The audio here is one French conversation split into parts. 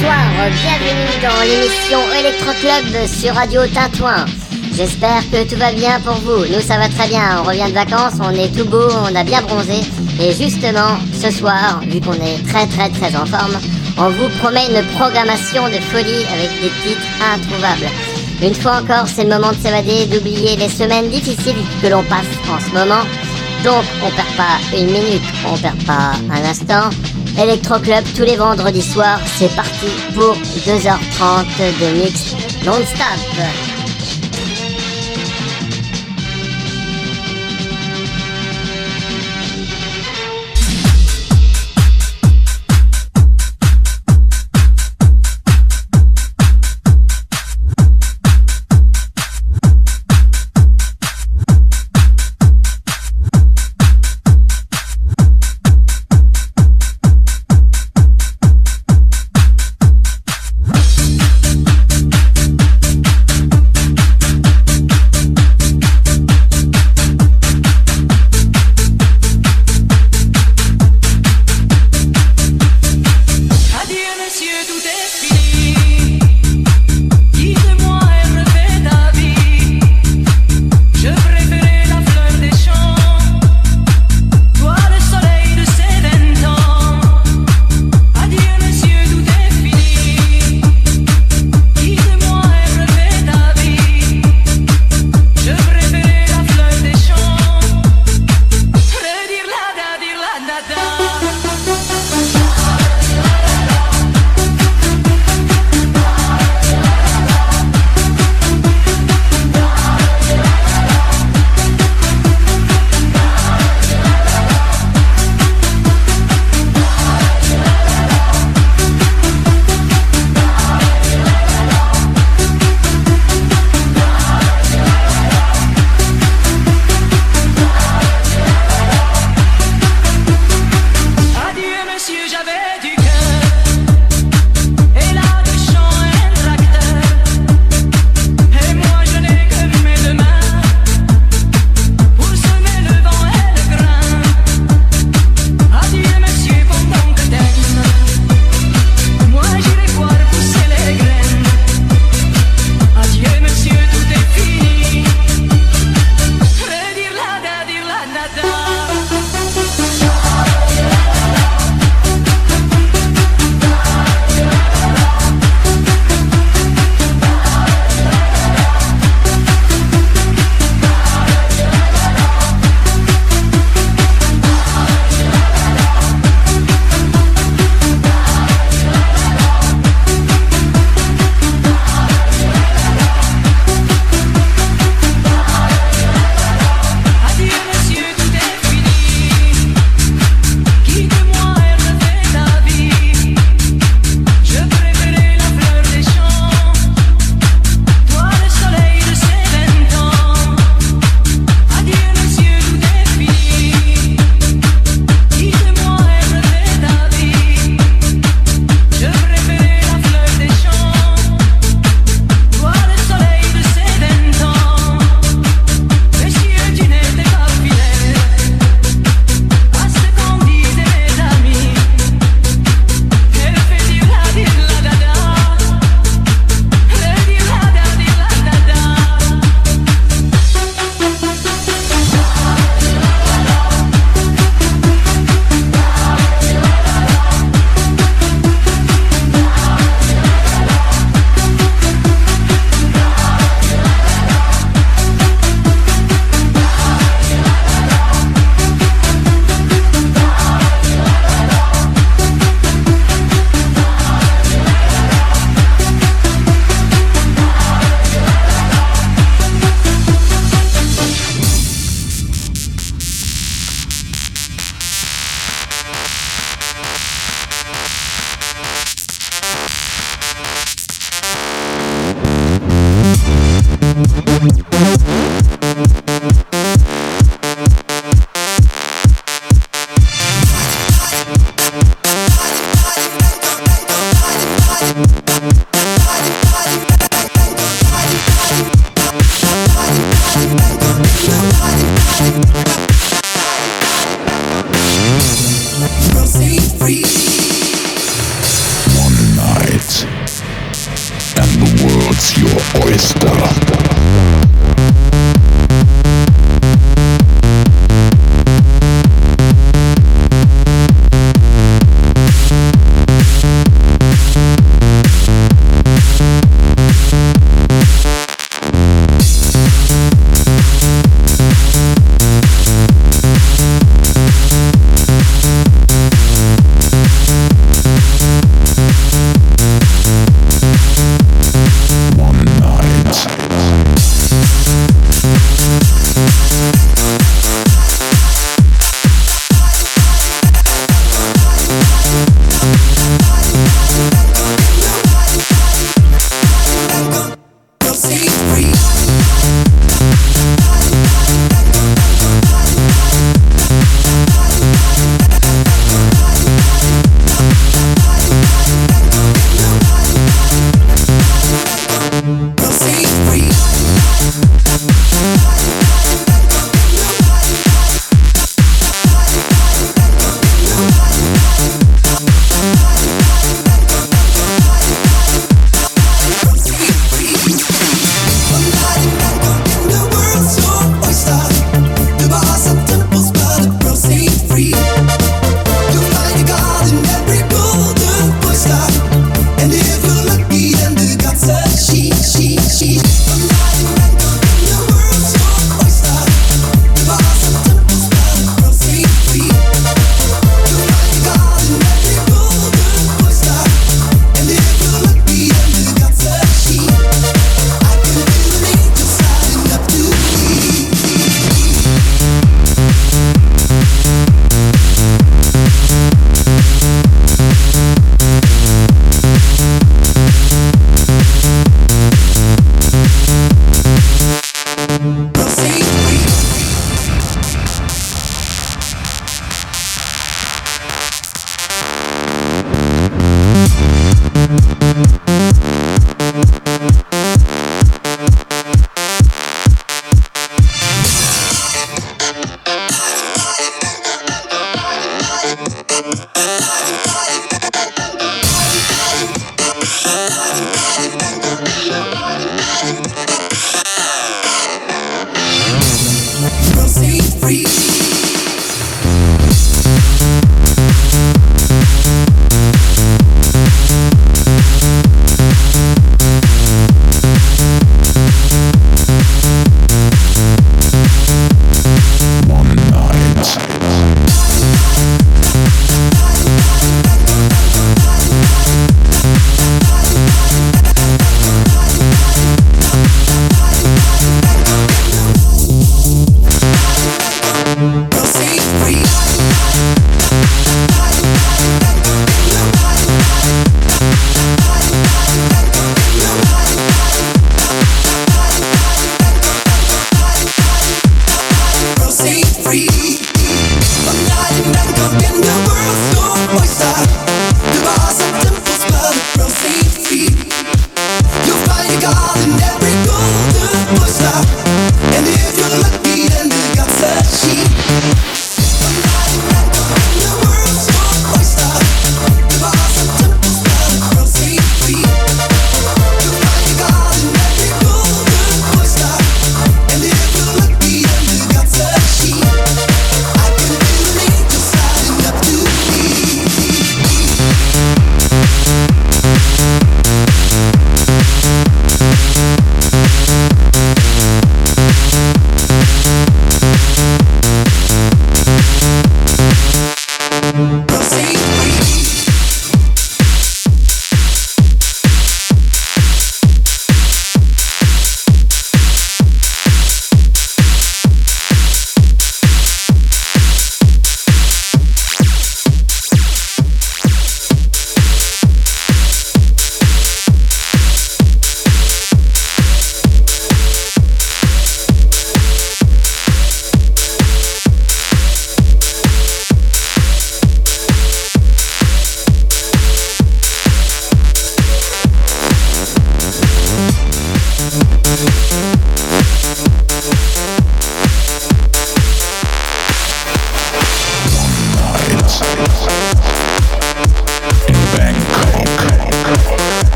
bonsoir, bienvenue dans l'émission Electro Club sur Radio Tintouin. J'espère que tout va bien pour vous. Nous, ça va très bien. On revient de vacances, on est tout beau, on a bien bronzé. Et justement, ce soir, vu qu'on est très très très en forme, on vous promet une programmation de folie avec des titres introuvables. Une fois encore, c'est le moment de s'évader, d'oublier les semaines difficiles que l'on passe en ce moment. Donc, on perd pas une minute, on perd pas un instant. Electro Club tous les vendredis soirs, c'est parti pour 2h30 de mix non-stop.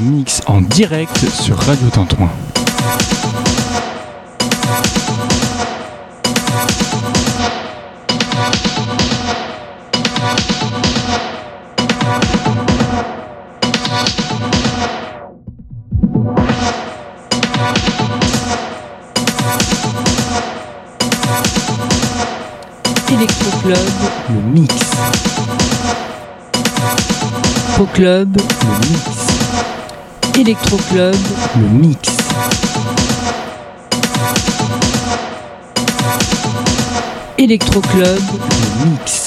Mix en direct sur Radio Tintouin. Club, le mix. Electro Club, le mix. Electro Club, le mix.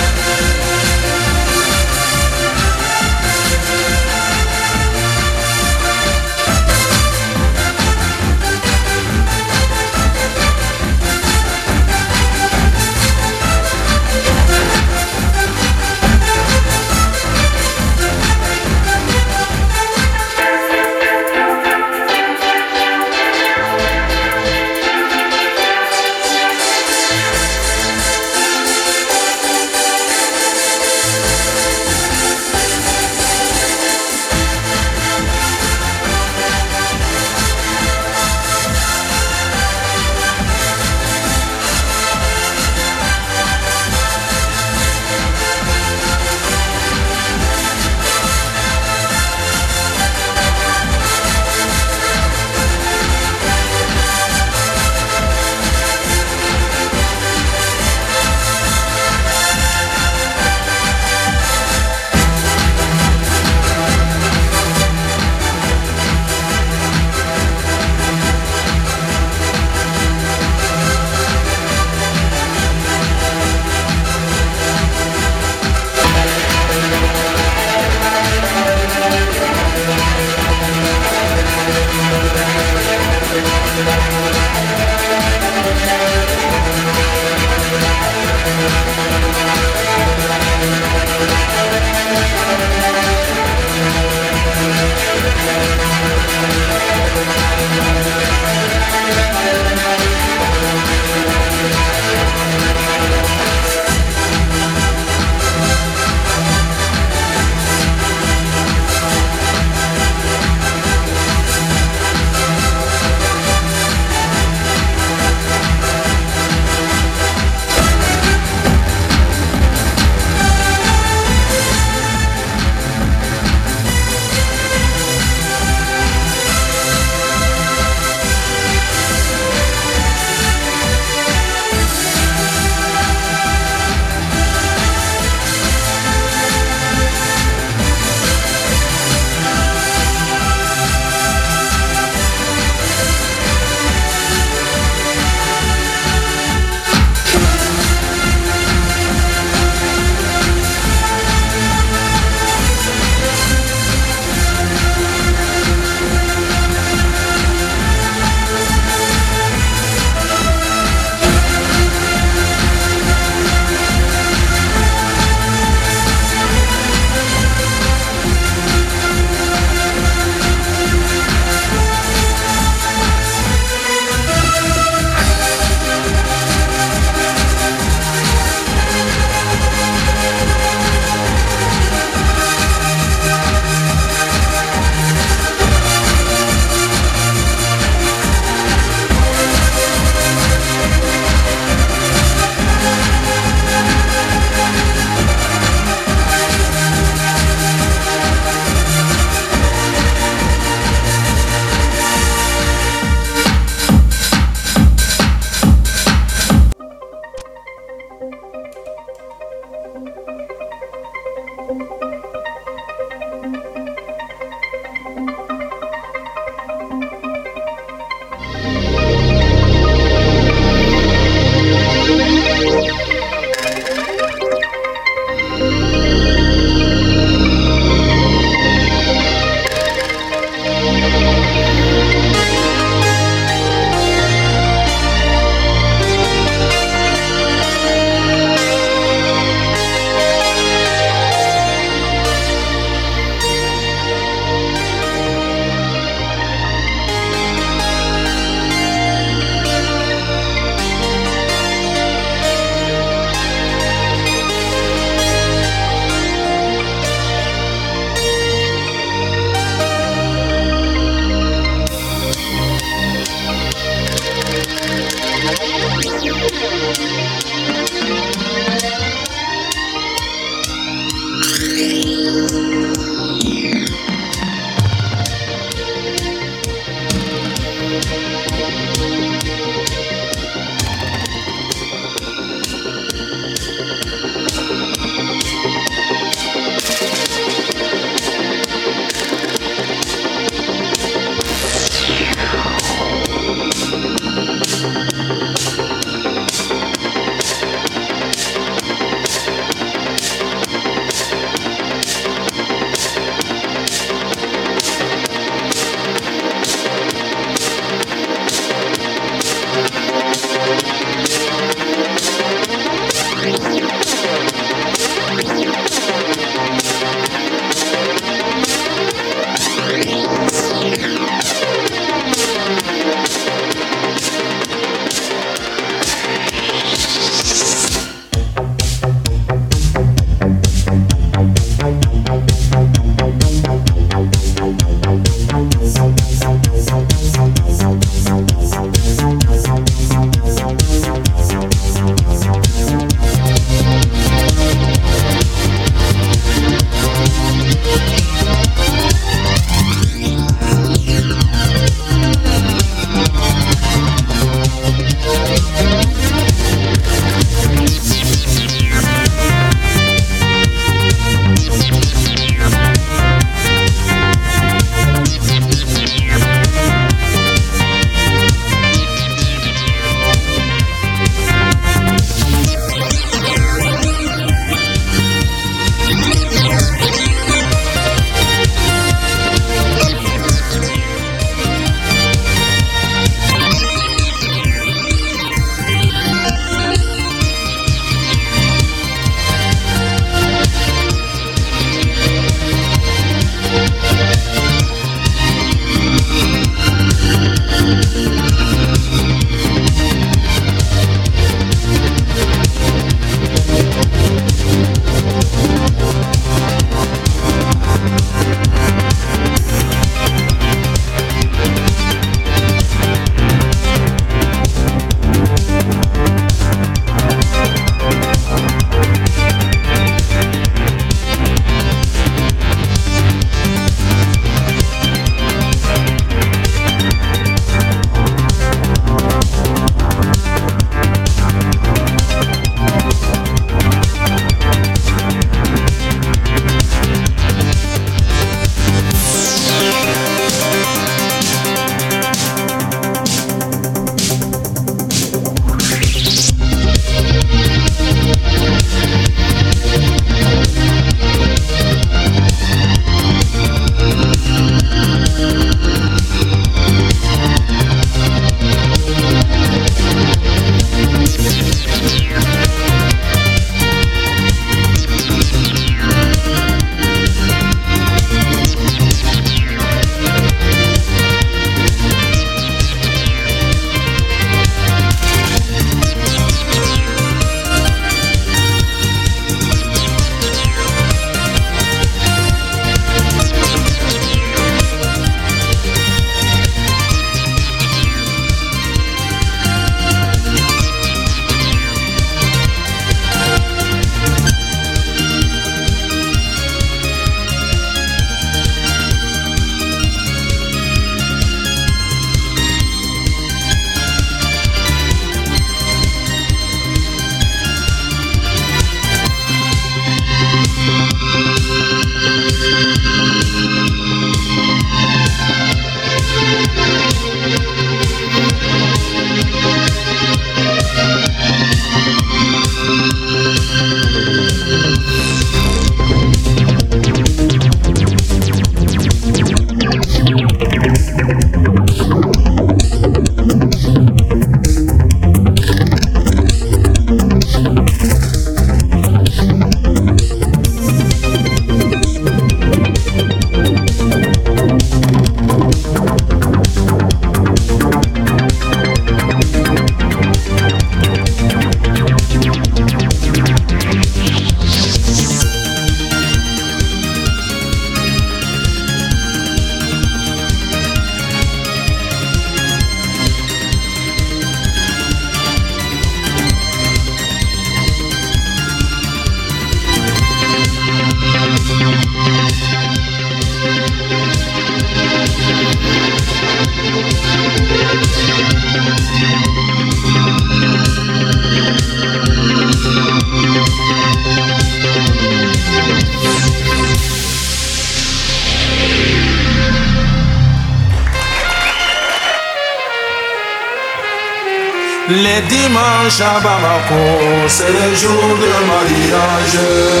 Dimanches à Bamako, c'est le jour de mariage.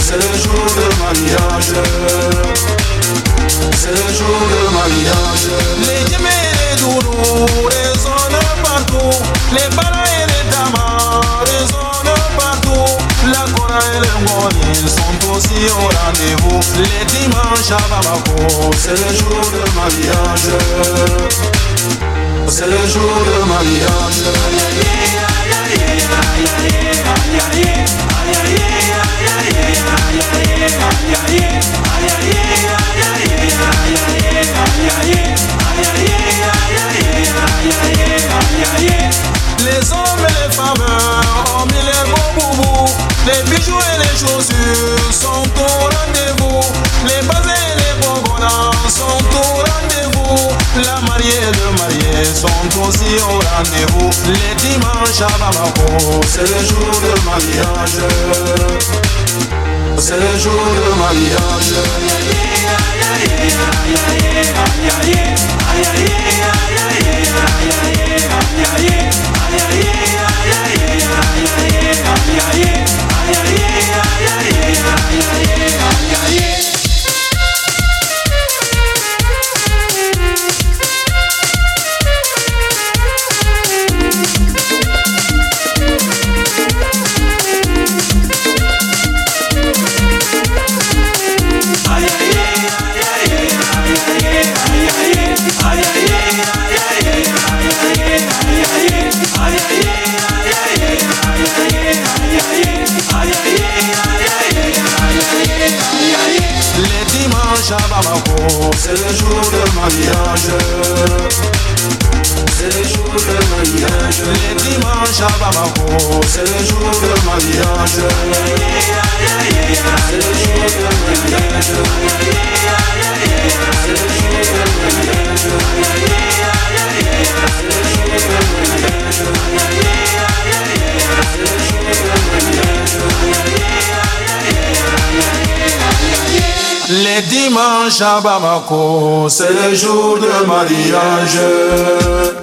C'est le jour de mariage. C'est le jour de mariage. Les Djemé et les Doudou résonnent partout. Les Bala et les Dama résonnent partout. La Kora et les Ngoni sont aussi au rendez-vous. Les dimanches à Bamako, c'est le jour de mariage. C'est le jour de mariage. Les hommes et les femmes ont mis les beaux boubous Les bijoux et les chaussures sont au rendez-vous. Les basés et les bonbons sont au rendez-vous. La mariée et le marié sont aussi au rendez-vous. Les dimanches à Bamako, c'est le jour de mariage C'est jour de mariage c'est le jour de mariage. C'est le jour de mariage. Les dimanches à Bamako, c'est le jour de mariage. C'est le jour de mariage. Les dimanches à Bamako, c'est le jour de mariage.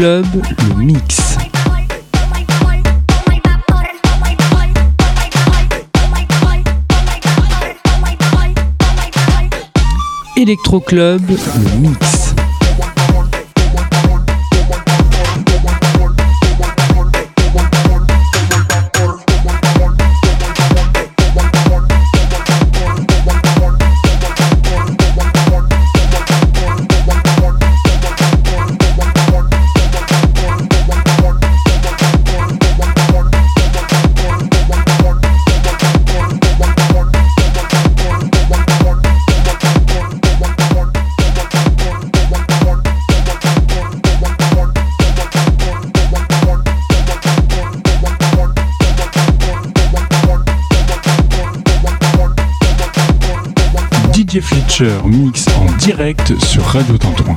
Club, le mix. Electro Club, le mix. DJ Fletcher mix en direct sur Radio Tintouin.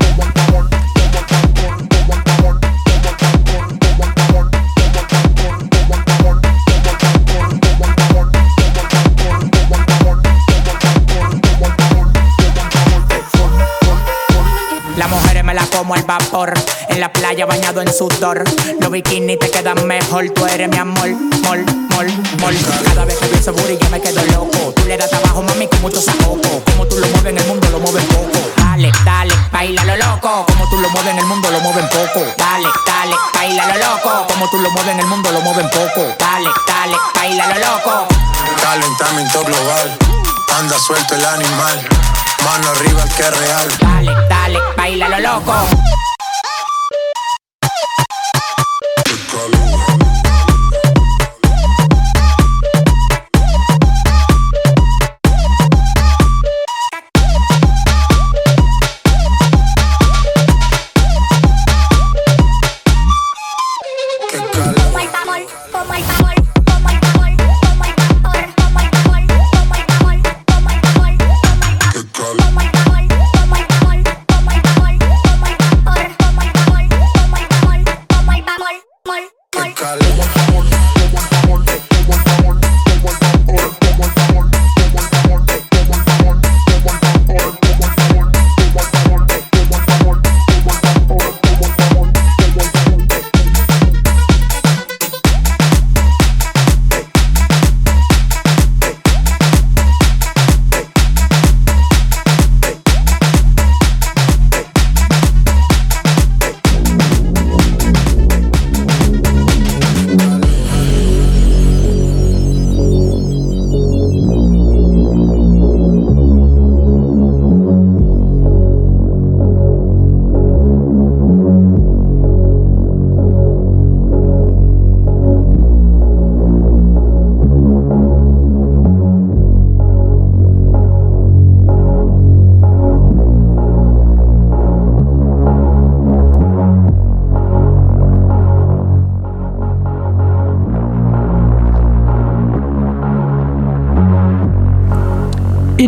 Las mujeres me la como al vapor. La playa bañado en sudor. Los bikinis te quedan mejor. Tú eres mi amor, mol, mol, mol. Cada vez que pienso booty yo me quedo loco. Tú le das trabajo, mami, con mucho saoco. Como tú lo mueves en el mundo, lo mueves poco. Dale, dale, baila lo loco. Como tú lo mueves en el mundo, lo mueven poco. Dale, dale, baila lo loco. Como tú lo mueves en el mundo, lo mueven poco. Dale, dale, baila lo loco. Calentamiento global. Anda suelto el animal. Mano arriba el que es real. Dale, dale, baila lo loco.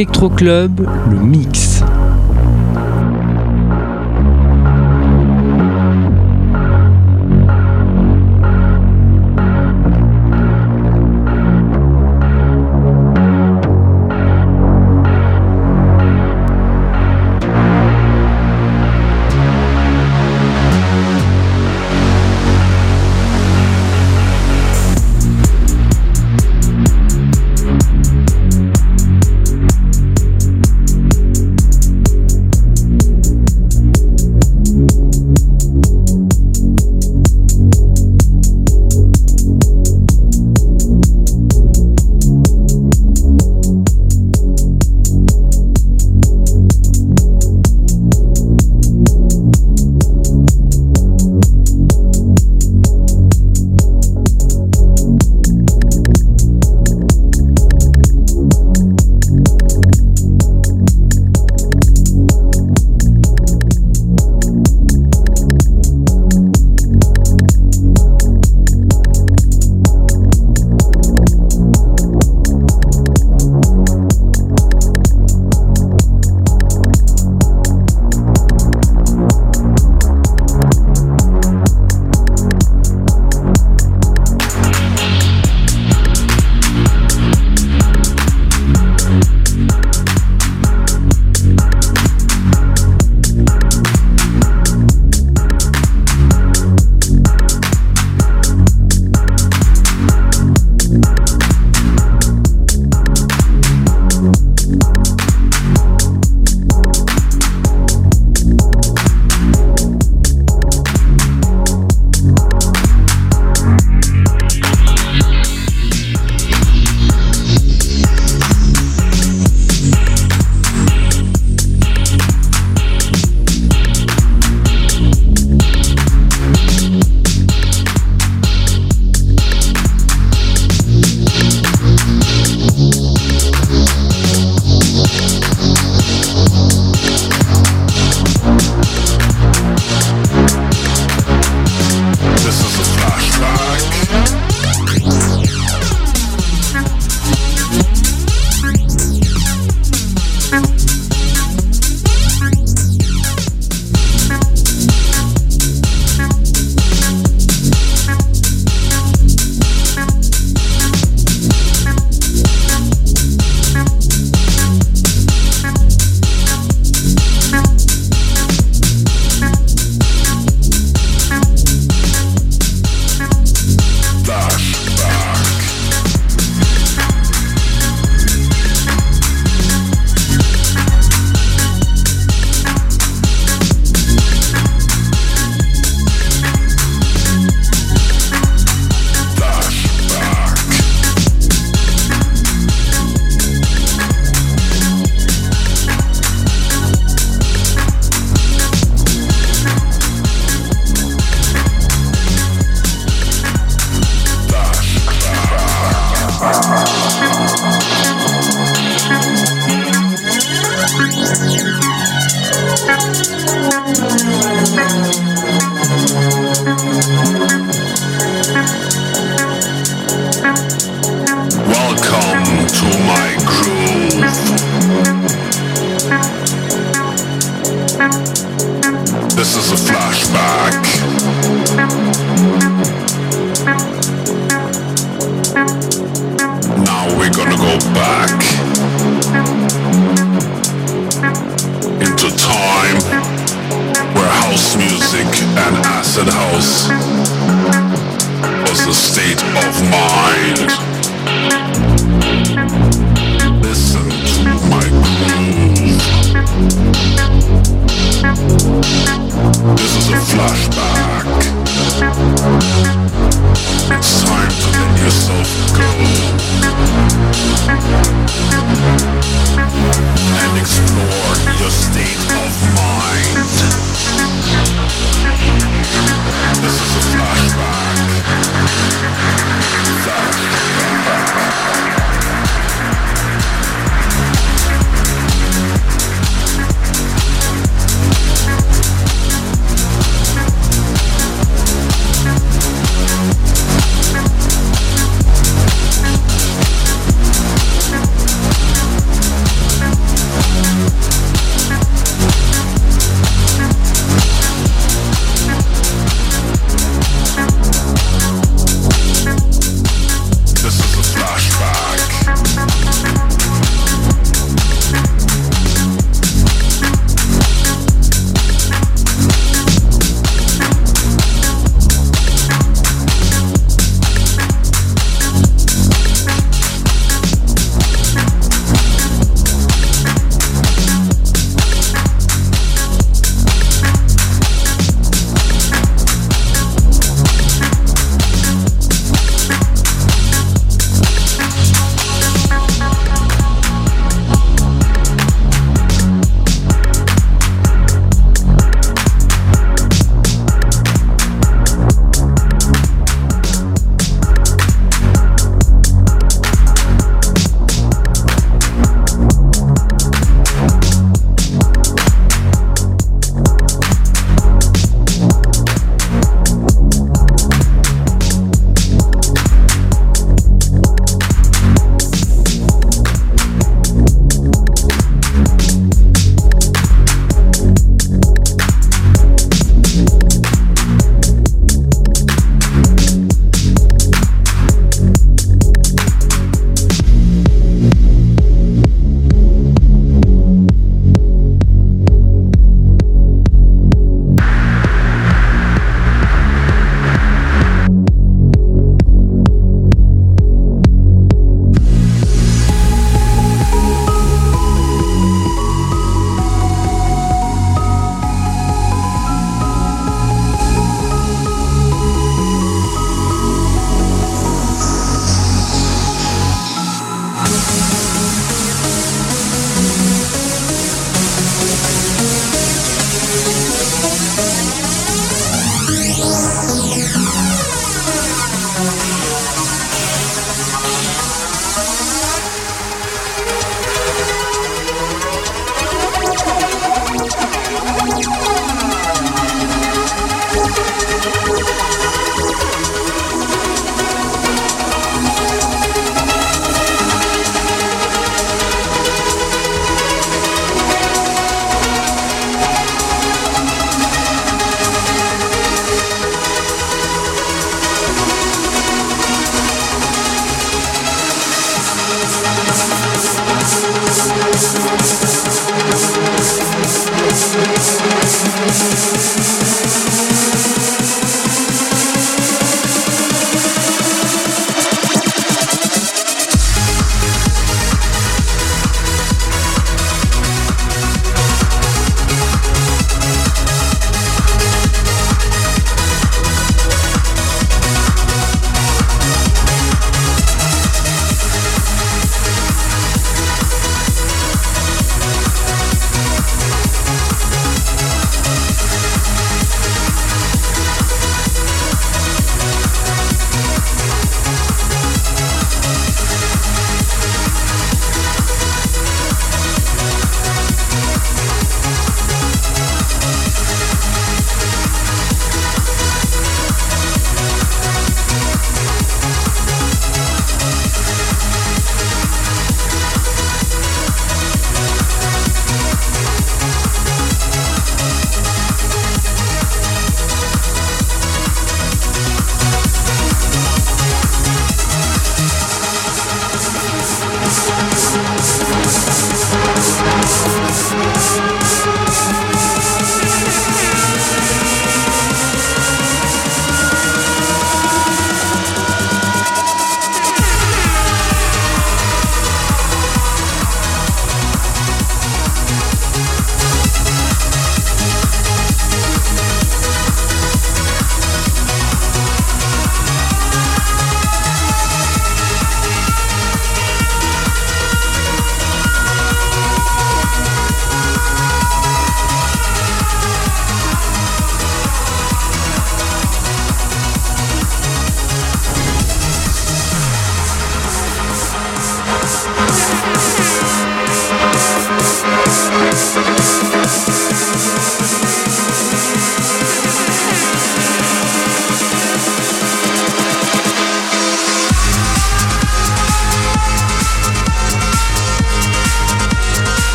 Electro Club, le mix.